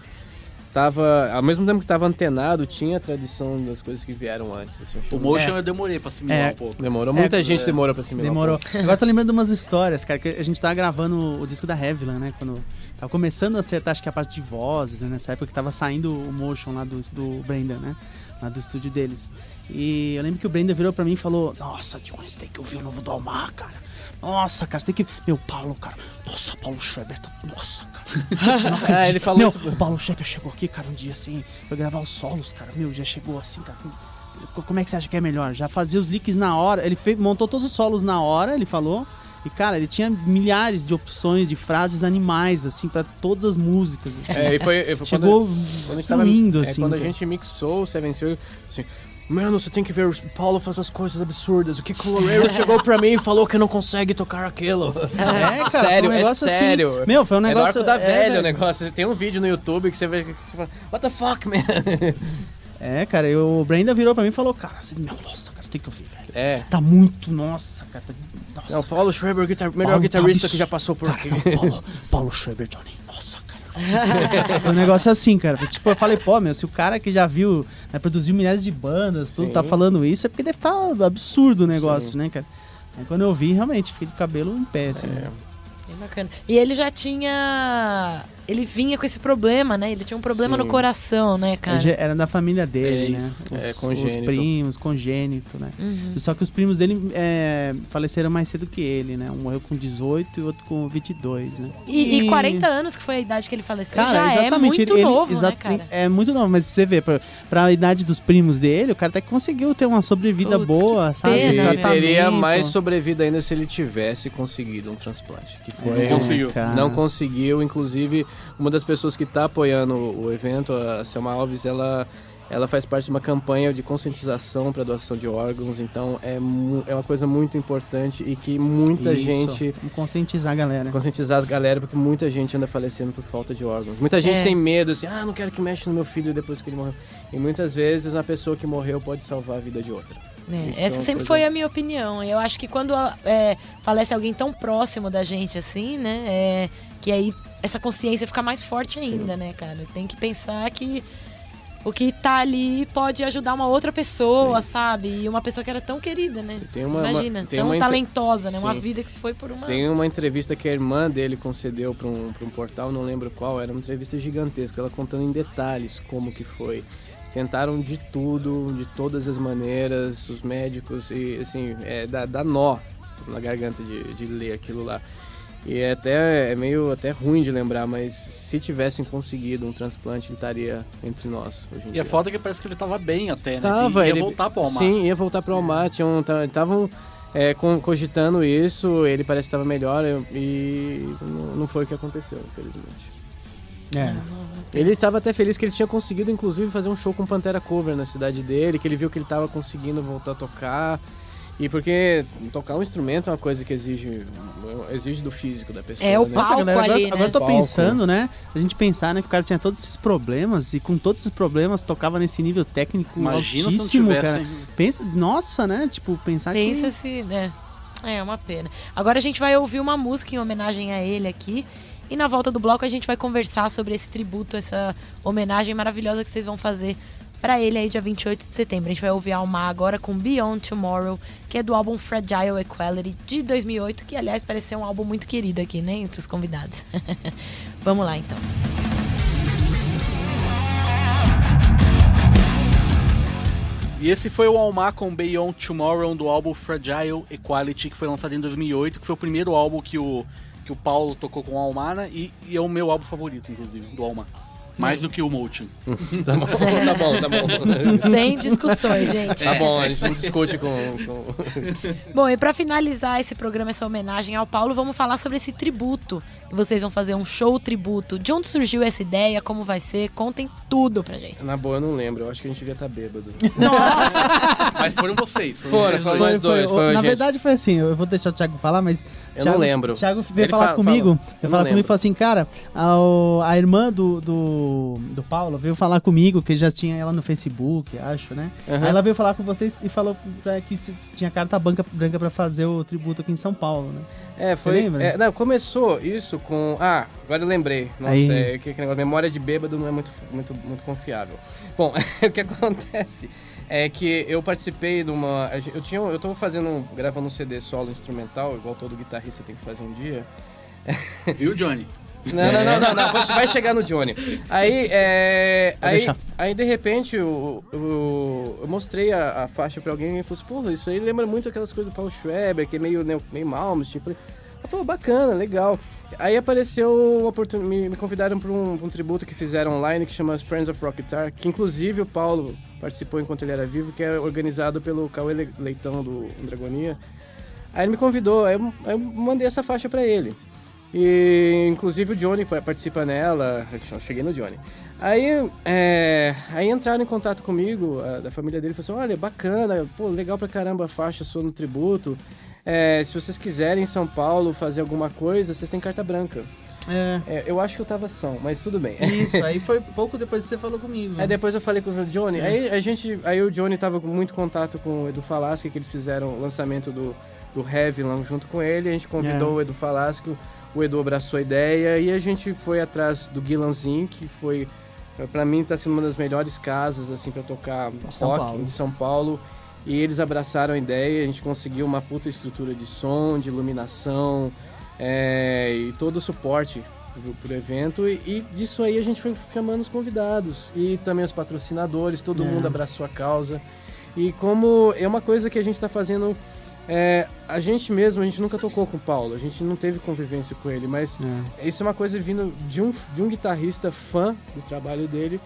Speaker 1: tava, ao mesmo tempo que tava antenado, tinha a tradição das coisas que vieram antes. Assim,
Speaker 5: O Motion eu demorei pra assimilar
Speaker 2: É.
Speaker 5: um pouco.
Speaker 1: Demorou, muita
Speaker 2: É,
Speaker 1: gente
Speaker 5: é.
Speaker 1: demorou pra assimilar. um
Speaker 2: Demorou.
Speaker 1: pouco.
Speaker 2: Agora eu tô lembrando de umas histórias, cara, que a gente tava gravando o disco da Heavyland, né? Quando tava começando a acertar, acho que a parte de vozes, né? Nessa época que tava saindo o Motion lá do, do Brendan, né? Lá do estúdio deles. E eu lembro que o Brendan virou pra mim e falou: Nossa, John, você tem que ouvir o novo do Almar, cara. Nossa, cara, você tem que. Meu, Paulo, cara. Nossa, Paulo Schreber. tá- Nossa, cara. *laughs*
Speaker 1: Ah, ele falou
Speaker 2: Meu,
Speaker 1: isso-
Speaker 2: o Paulo Schreber chegou aqui, cara, um dia assim, foi gravar os solos, cara. Meu, já chegou assim, cara. Como é que você acha que é melhor? Já fazia os leaks na hora. Ele fez, montou todos os solos na hora, ele falou. E, cara, ele tinha milhares de opções de frases animais, assim, pra todas as músicas. Assim.
Speaker 1: É, e foi, e foi
Speaker 2: Chegou
Speaker 1: quando a gente tava, é,
Speaker 2: assim.
Speaker 1: quando a gente mixou o Seven Seal, assim, mano, você tem que ver, o Paulo faz as coisas absurdas. O que Loureiro chegou pra mim e falou que não consegue tocar aquilo.
Speaker 2: É, cara, foi um
Speaker 1: sério, é
Speaker 2: assim.
Speaker 1: sério.
Speaker 2: Meu, foi um
Speaker 1: É
Speaker 2: negócio.
Speaker 1: arco da
Speaker 2: é,
Speaker 1: velha o
Speaker 2: velho.
Speaker 1: negócio. Tem um vídeo no YouTube que você vê que você fala, what the fuck, man?
Speaker 2: É, cara, e o Brenda virou pra mim e falou, cara, assim, meu, nossa, cara, você tem que ouvir, velho.
Speaker 1: É.
Speaker 2: Tá muito, nossa, cara. Tá, nossa,
Speaker 1: Não, Paulo Schreber, guitar, melhor
Speaker 2: Paulo
Speaker 1: guitarrista
Speaker 2: tá
Speaker 1: que já passou por
Speaker 2: cara,
Speaker 1: aqui.
Speaker 2: não, Paulo, Paulo Schreber, Johnny. Foi um negócio assim, cara. Tipo, eu falei, pô, meu, se o cara que já viu, né, produziu milhares de bandas, tudo,
Speaker 1: Sim.
Speaker 2: tá falando isso, é porque deve estar absurdo o negócio, né, cara? Aí quando eu vi, realmente, fiquei de cabelo em pé, assim. né?
Speaker 4: Bem bacana. E ele já tinha. Ele vinha com esse problema, né? Ele tinha um problema
Speaker 1: Sim.
Speaker 4: no coração, né, cara?
Speaker 2: Ele já Era da família dele,
Speaker 5: É
Speaker 2: né? Os,
Speaker 1: É,
Speaker 2: os primos, congênito, né?
Speaker 4: Uhum.
Speaker 2: Só que os primos dele é, faleceram mais cedo que ele, né? Um morreu com 18 e o outro com 22, né?
Speaker 4: E, e 40 anos, que foi a idade que ele faleceu,
Speaker 2: Cara,
Speaker 4: já é
Speaker 2: exatamente.
Speaker 4: muito
Speaker 2: ele,
Speaker 4: novo,
Speaker 2: exa-
Speaker 4: né, cara?
Speaker 2: É muito novo, mas você vê, pra, pra idade dos primos dele, o cara até conseguiu ter uma sobrevida
Speaker 4: Putz,
Speaker 2: boa, sabe?
Speaker 4: pena.
Speaker 1: Ele teria
Speaker 2: tratamentos.
Speaker 1: mais sobrevida ainda se ele tivesse conseguido um transplante. Que foi
Speaker 2: É,
Speaker 5: Não conseguiu.
Speaker 2: cara.
Speaker 1: Não conseguiu, inclusive uma das pessoas que está apoiando o, evento, a Selma Alves, ela, ela faz parte de uma campanha de conscientização para doação de órgãos, então é, é uma coisa muito importante e que muita
Speaker 2: Isso.
Speaker 1: gente
Speaker 2: conscientizar a galera.
Speaker 1: conscientizar a galera porque muita gente anda falecendo por falta de órgãos. Muita gente
Speaker 4: É.
Speaker 1: tem medo assim, ah, não quero que mexa no meu filho depois que ele morreu. E muitas vezes uma pessoa que morreu pode salvar a vida de outra.
Speaker 4: É,
Speaker 1: Isso
Speaker 4: essa
Speaker 1: é uma
Speaker 4: sempre
Speaker 1: coisa-
Speaker 4: foi a minha opinião. Eu acho que quando é, falece alguém tão próximo da gente assim, né? é, que aí essa consciência fica mais forte ainda, né, cara? Tem que pensar que o que tá ali pode ajudar uma outra pessoa, sabe? E uma pessoa que era tão querida, né?
Speaker 1: Tem uma, uma-
Speaker 4: Imagina,
Speaker 1: tem
Speaker 4: tão
Speaker 1: uma
Speaker 4: talentosa, né? Uma
Speaker 1: Sim.
Speaker 4: vida que se foi por uma.
Speaker 1: Tem uma entrevista que a irmã dele concedeu para um, pra um portal, não lembro qual, era uma entrevista gigantesca, ela contando em detalhes como que foi. Tentaram de tudo, de todas as maneiras, os médicos, e assim, é, dá, dá nó na garganta de, de ler aquilo lá. E é até é meio até ruim de lembrar, mas se tivessem conseguido um transplante, ele estaria entre nós hoje em
Speaker 5: E
Speaker 1: dia.
Speaker 5: é foda que parece que ele tava bem até, né?
Speaker 1: Tava,
Speaker 5: ia
Speaker 1: ele
Speaker 5: voltar pro Almar.
Speaker 1: Sim, ia voltar pro Almar. Estavam é, cogitando isso, ele parece que estava melhor e não não foi o que aconteceu, infelizmente.
Speaker 2: É.
Speaker 1: Ele estava até feliz que ele tinha conseguido, inclusive, fazer um show com Pantera Cover na cidade dele, que ele viu que ele estava conseguindo voltar a tocar. E porque tocar um instrumento é uma coisa que exige, exige do físico da pessoa.
Speaker 4: É, o
Speaker 1: né?
Speaker 4: palco
Speaker 2: Nossa, galera, agora,
Speaker 4: né?
Speaker 2: agora eu tô pensando, né? A gente pensar, né, que o cara tinha todos esses problemas e com todos esses problemas tocava nesse nível técnico
Speaker 5: Imagina se
Speaker 2: altíssimo,
Speaker 5: tivesse.
Speaker 2: cara. Pensa, nossa, né? Tipo, pensar
Speaker 4: Pensa
Speaker 2: que
Speaker 4: se, né? É uma pena. Agora a gente vai ouvir uma música em homenagem a ele aqui. E na volta do bloco a gente vai conversar sobre esse tributo, essa homenagem maravilhosa que vocês vão fazer pra ele aí dia 28 de setembro. A gente vai ouvir Almar agora com Beyond Tomorrow, que é do álbum Fragile Equality de 2008, que aliás parece ser um álbum muito querido aqui, né, entre os convidados. *laughs* Vamos lá então.
Speaker 5: E esse foi o Almar com Beyond Tomorrow do álbum Fragile Equality, que foi lançado em 2008, que foi o primeiro álbum que o, que o Paulo tocou com o Almar, né? E, e é o meu álbum favorito, inclusive, do Almar. Mais do que o Motion. *laughs*
Speaker 1: Tá bom, tá bom, tá bom.
Speaker 4: Sem discussões, gente.
Speaker 1: Tá bom, a gente não discute com. com...
Speaker 4: Bom, e pra finalizar esse programa, essa homenagem ao Paulo, vamos falar sobre esse tributo. Que vocês vão fazer um show tributo. De onde surgiu essa ideia? Como vai ser? Contem tudo pra gente.
Speaker 1: Na boa, eu não lembro. Eu acho que a gente devia estar bêbado. *laughs*
Speaker 5: Mas foram vocês.
Speaker 1: Foram, foram
Speaker 5: dois.
Speaker 1: nós dois. foi a
Speaker 2: na
Speaker 1: gente.
Speaker 2: verdade foi assim, eu vou deixar o Thiago falar, mas
Speaker 1: Eu
Speaker 2: Thiago,
Speaker 1: não lembro.
Speaker 2: O Thiago veio
Speaker 1: Ele
Speaker 2: falar
Speaker 1: fala-
Speaker 2: comigo,
Speaker 1: fala. Eu
Speaker 2: falar comigo e falou assim, cara, a, a irmã do, do, do, do Paulo veio falar comigo, que já tinha ela no Facebook, acho, né?
Speaker 1: Aham.
Speaker 2: Aí ela veio falar com vocês e falou que tinha carta branca, branca pra fazer o tributo aqui em São Paulo, né?
Speaker 1: É, foi.
Speaker 2: lembra?
Speaker 1: é, não, começou isso com. Ah, agora eu lembrei. Nossa,
Speaker 2: Aí.
Speaker 1: é, que, que negócio, memória de bêbado não é muito, muito, muito confiável. Bom, *laughs* o que acontece é que eu participei de uma. Eu tinha. Eu tô fazendo. um- gravando um CD solo instrumental, igual todo guitarrista tem que fazer um dia.
Speaker 5: Viu, Johnny?
Speaker 1: Não, não, não, não, não, vai- chegar no Johnny. Aí, é. Aí,
Speaker 2: deixar.
Speaker 1: aí, de repente, o, o- eu mostrei a, a faixa pra alguém e falou assim: porra, isso aí lembra muito aquelas coisas do Paul Schreber, que é meio, né, meio Malmsteen. Eu falei, ela falou, bacana, legal. Aí apareceu uma oportunidade, me, convidaram para um, pra um tributo que fizeram online que chama Friends of Rock Guitar, que inclusive o Paulo participou enquanto ele era vivo, que é organizado pelo Cauê Le- Leitão do Dragonia. Aí ele me convidou, aí eu, aí eu mandei essa faixa pra ele. E inclusive o Johnny pa- participa nela. Eu cheguei no Johnny. Aí, é, aí entraram em contato comigo, a, da família dele, falou assim: olha, bacana, pô, legal pra caramba a faixa sua no tributo. É, se vocês quiserem em São Paulo fazer alguma coisa, vocês têm carta branca.
Speaker 2: É.
Speaker 1: É, eu acho que eu tava são, mas tudo bem.
Speaker 2: Isso, aí foi *laughs* pouco depois que você falou comigo. né?
Speaker 1: Aí depois eu falei com o Johnny, aí a gente, aí o Johnny tava com muito contato com o Edu Falaschi, que eles fizeram o lançamento do, do Heavy lá junto com ele, a gente convidou
Speaker 2: É.
Speaker 1: o Edu Falaschi, o Edu abraçou a ideia e a gente foi atrás do Guilanzinho, que foi, pra mim tá sendo uma das melhores casas, assim, pra tocar
Speaker 2: São
Speaker 1: rock
Speaker 2: Paulo.
Speaker 1: de São Paulo. E eles abraçaram a ideia, a gente conseguiu uma puta estrutura de som, de iluminação é, e todo o suporte pro, pro evento. E, e disso aí a gente foi chamando os convidados e também os patrocinadores, todo
Speaker 2: É.
Speaker 1: mundo abraçou a causa. E como é uma coisa que a gente está fazendo, é, a gente mesmo, a gente nunca tocou com o Paulo, a gente não teve convivência com ele, mas
Speaker 2: É.
Speaker 1: isso é uma coisa vindo de um, de um guitarrista fã do trabalho dele.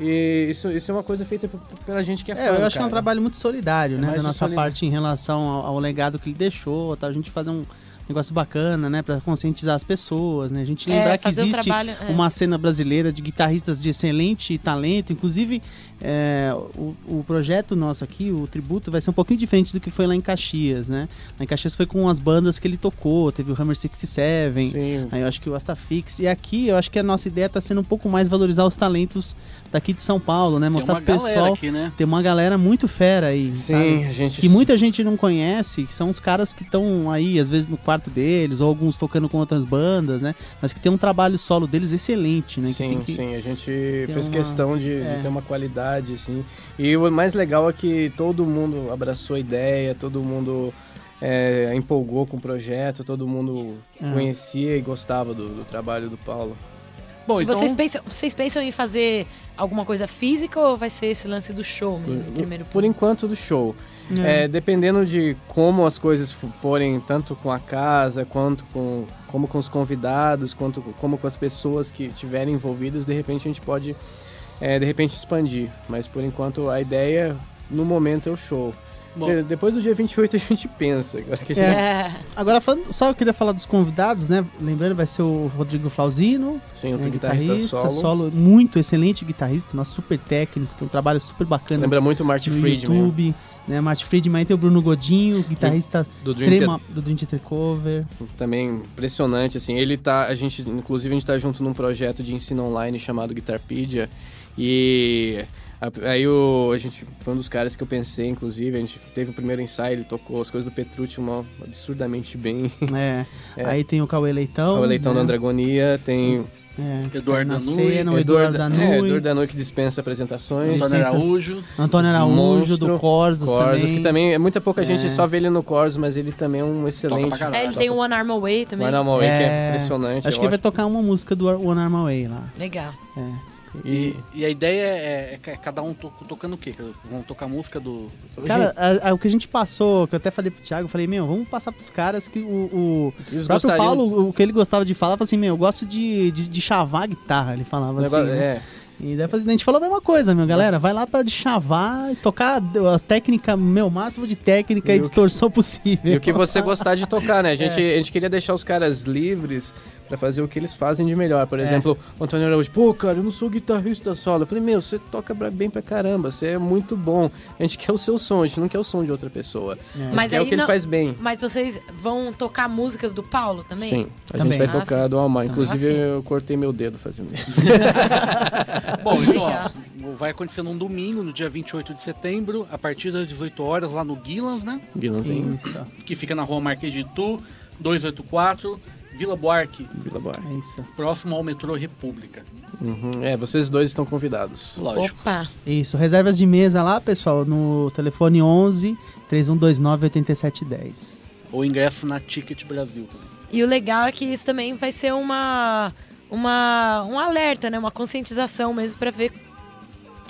Speaker 1: E isso, isso é uma coisa feita pela gente que é fã.
Speaker 2: É, eu acho que é um
Speaker 1: cara.
Speaker 2: trabalho muito solidário,
Speaker 1: É
Speaker 2: né? Da nossa
Speaker 1: solidário.
Speaker 2: parte em relação ao, ao legado que ele deixou, tá? A gente fazer um negócio bacana, né? Pra conscientizar as pessoas, né? A gente lembrar
Speaker 4: é,
Speaker 2: que existe
Speaker 4: trabalho, é.
Speaker 2: uma cena brasileira de guitarristas de excelente talento. Inclusive, é, o, o projeto nosso aqui, o tributo, vai ser um pouquinho diferente do que foi lá em Caxias, né? Lá em Caxias foi com as bandas que ele tocou, teve o Hammer 67,
Speaker 1: Sim.
Speaker 2: Aí eu acho que o Astafix. E aqui eu acho que a nossa ideia tá sendo um pouco mais valorizar os talentos daqui de São Paulo, né? Mostrar pro pessoal.
Speaker 5: aqui, né?
Speaker 2: Tem uma galera muito fera aí, sabe?
Speaker 1: Sim, a gente.
Speaker 2: Que muita gente não conhece, que são os caras que estão aí, às vezes, no quarto deles, ou alguns tocando com outras bandas, né? Mas que tem um trabalho solo deles excelente, né? Que
Speaker 1: Sim,
Speaker 2: tem que...
Speaker 1: sim, a gente fez
Speaker 2: uma-
Speaker 1: questão de,
Speaker 2: é.
Speaker 1: de ter uma qualidade, assim. E o mais legal é que todo mundo abraçou a ideia, todo mundo é, empolgou com o projeto, todo mundo
Speaker 2: É.
Speaker 1: conhecia e gostava do, do trabalho do Paulo.
Speaker 5: Bom, então...
Speaker 4: vocês, pensam, vocês pensam em fazer alguma coisa física ou vai ser esse lance do show no primeiro
Speaker 1: Por
Speaker 4: ponto?
Speaker 1: enquanto do show.
Speaker 2: É.
Speaker 1: É, dependendo de como as coisas forem, tanto com a casa, quanto com como com os convidados, quanto como com as pessoas que estiverem envolvidas, de repente a gente pode, é, de repente, expandir. Mas por enquanto a ideia, no momento, é o show.
Speaker 5: Bom.
Speaker 1: De- Depois do dia 28 a gente pensa. agora que a gente-
Speaker 4: É.
Speaker 2: Agora, falando, só eu queria falar dos convidados, né? Lembrando, vai ser o Rodrigo Flauzino,
Speaker 1: Sim, outro guitarrista, solo.
Speaker 2: muito excelente guitarrista, nosso super técnico, tem um trabalho super bacana
Speaker 1: Lembra muito o Marty
Speaker 2: no
Speaker 1: Friedman.
Speaker 2: YouTube, né? Martin Friedman, aí tem o Bruno Godinho, guitarrista
Speaker 1: Do Dream
Speaker 2: extrema do Dream Theater Cover.
Speaker 1: também impressionante, assim, ele tá, a gente, inclusive a gente tá junto num projeto de ensino online chamado Guitarpedia, e aí o, a gente, foi um dos caras que eu pensei, inclusive, a gente teve o primeiro ensaio, ele tocou as coisas do Petrucci mó absurdamente bem,
Speaker 2: É. *laughs*
Speaker 1: É.
Speaker 2: Aí tem o Cauê Leitão.
Speaker 1: o Leitão
Speaker 2: né?
Speaker 1: da Andragonia, tem
Speaker 2: É.
Speaker 5: Eduardo Danui,
Speaker 2: cena, o Eduardo
Speaker 1: é,
Speaker 2: Danui,
Speaker 1: Eduardo Danui que dispensa apresentações,
Speaker 5: Antônio. Araújo.
Speaker 2: Antônio Araújo,
Speaker 1: Monstro,
Speaker 2: do Corsos,
Speaker 1: Corsos,
Speaker 2: também.
Speaker 1: que também, é muita pouca gente
Speaker 2: É.
Speaker 1: só vê ele no Corsos, mas ele também é um excelente...
Speaker 5: caralho.
Speaker 4: É, ele tem o One Arm Away também.
Speaker 1: Guarda Away, que é
Speaker 2: É,
Speaker 1: impressionante.
Speaker 2: Acho
Speaker 1: eu
Speaker 2: que ele vai tocar uma música do One Arm Away lá.
Speaker 4: Legal.
Speaker 2: É.
Speaker 1: E,
Speaker 5: E a ideia é, é ca- cada um to- tocando o quê? Vão tocar música do.
Speaker 2: Cara, a- a- o que a gente passou, que eu até falei pro Thiago, eu falei, meu, vamos passar pros caras que o, o
Speaker 1: eles
Speaker 2: o próprio
Speaker 1: gostariam-
Speaker 2: Paulo, o que ele gostava de falar, falou assim, meu, eu gosto de, de, de chavar a guitarra, ele falava
Speaker 1: negócio-
Speaker 2: assim. né?
Speaker 1: é,
Speaker 2: E daí a gente falou a mesma coisa, meu, galera, vai lá pra de chavar e tocar as técnicas, meu, máximo de técnica
Speaker 1: E
Speaker 2: e,
Speaker 1: o que-
Speaker 2: distorção possível. *laughs*
Speaker 1: E o que você gostar de tocar, né? A gente, *laughs*
Speaker 2: É.
Speaker 1: a gente queria deixar os caras livres pra fazer o que eles fazem de melhor. Por exemplo, o Antônio Araújo, pô, cara, eu não sou guitarrista solo. Eu falei, meu, você toca bem pra caramba, você é muito bom. A gente quer o seu som, a gente não quer o som de outra pessoa. Gente
Speaker 4: Mas aí
Speaker 1: o que
Speaker 4: não-
Speaker 1: ele faz bem.
Speaker 4: Mas vocês vão tocar músicas do Paulo também?
Speaker 1: Sim, a
Speaker 2: Também.
Speaker 1: gente vai
Speaker 4: Ah,
Speaker 1: tocar
Speaker 4: sim.
Speaker 1: do Almar. Inclusive,
Speaker 4: Ah,
Speaker 1: eu cortei meu dedo fazendo isso. *laughs*
Speaker 5: Bom, então, ó, vai acontecer num domingo, no dia 28 de setembro, a partir das 18 horas, lá no Guilans, né?
Speaker 1: Guilhermezinho,
Speaker 2: Isso,
Speaker 5: Que fica na rua Marquês de Itu, 284, Vila Buarque,
Speaker 1: Vila Bar.
Speaker 2: é isso.
Speaker 5: próximo ao metrô República.
Speaker 1: Uhum. É, vocês dois estão convidados.
Speaker 5: Lógico.
Speaker 4: Opa!
Speaker 2: Isso, reservas de mesa lá, pessoal, no telefone 11 3129 8710.
Speaker 5: Ou ingresso na Ticket Brasil.
Speaker 4: E o legal é que isso também vai ser uma, uma um alerta, né? Uma conscientização mesmo pra ver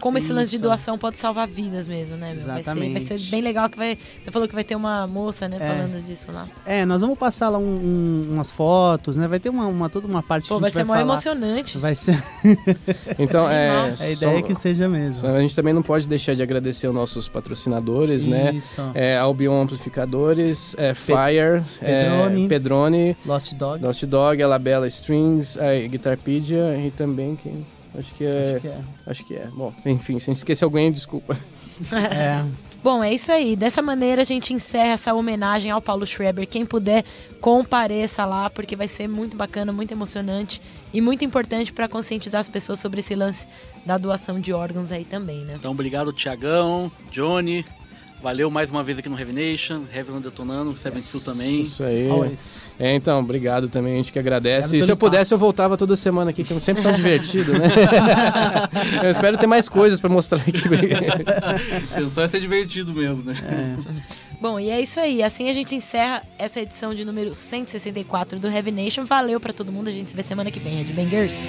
Speaker 4: como esse lance de doação pode salvar vidas mesmo, né? meu? Vai ser, vai
Speaker 2: Exatamente.
Speaker 4: ser bem legal que vai. Você falou que vai ter uma moça, né,
Speaker 2: É.
Speaker 4: falando disso lá.
Speaker 2: É, nós vamos passar lá um- um- umas fotos, né? Vai ter uma, uma- toda uma parte
Speaker 4: Pô,
Speaker 2: que a
Speaker 4: vai
Speaker 2: gente
Speaker 4: ser mó
Speaker 2: falar.
Speaker 4: emocionante.
Speaker 2: Vai ser. *laughs*
Speaker 1: Então, é.
Speaker 2: A ideia é
Speaker 1: só-
Speaker 2: que seja mesmo.
Speaker 1: A gente também não pode deixar de agradecer aos nossos patrocinadores, né?
Speaker 2: Isso.
Speaker 1: É, Albion Amplificadores, é, Fire,
Speaker 2: Pedrone.
Speaker 1: é, Pedrone,
Speaker 2: Lost Dog.
Speaker 1: Lost Dog, Alabella Strings, a Guitarpedia e também quem. Acho que é.
Speaker 2: Acho que é.
Speaker 1: Acho que é. Bom, enfim, se a gente esquecer alguém, desculpa. *laughs*
Speaker 2: É.
Speaker 4: Bom, é isso aí. Dessa maneira a gente encerra essa homenagem ao Paulo Schreber. Quem puder, compareça lá, porque vai ser muito bacana, muito emocionante e muito importante para conscientizar as pessoas sobre esse lance da doação de órgãos aí também, né?
Speaker 5: Então, obrigado, Tiagão, Johnny. Valeu mais uma vez aqui no Heavy Nation, Heavy detonando, Seven Sul também.
Speaker 1: Isso aí.
Speaker 2: Always.
Speaker 1: É, então, obrigado também, a gente que agradece.
Speaker 2: Obrigado
Speaker 1: E se eu pudesse,
Speaker 2: espaço.
Speaker 1: eu voltava toda semana aqui, que é sempre tão divertido, né? *laughs* eu espero ter mais coisas pra mostrar aqui.
Speaker 5: Pensar é ser divertido mesmo, né?
Speaker 4: Bom, e é isso aí. Assim a gente encerra essa edição de número 164 do Heavy Nation. Valeu pra todo mundo. A gente se vê semana que vem. Headbangers.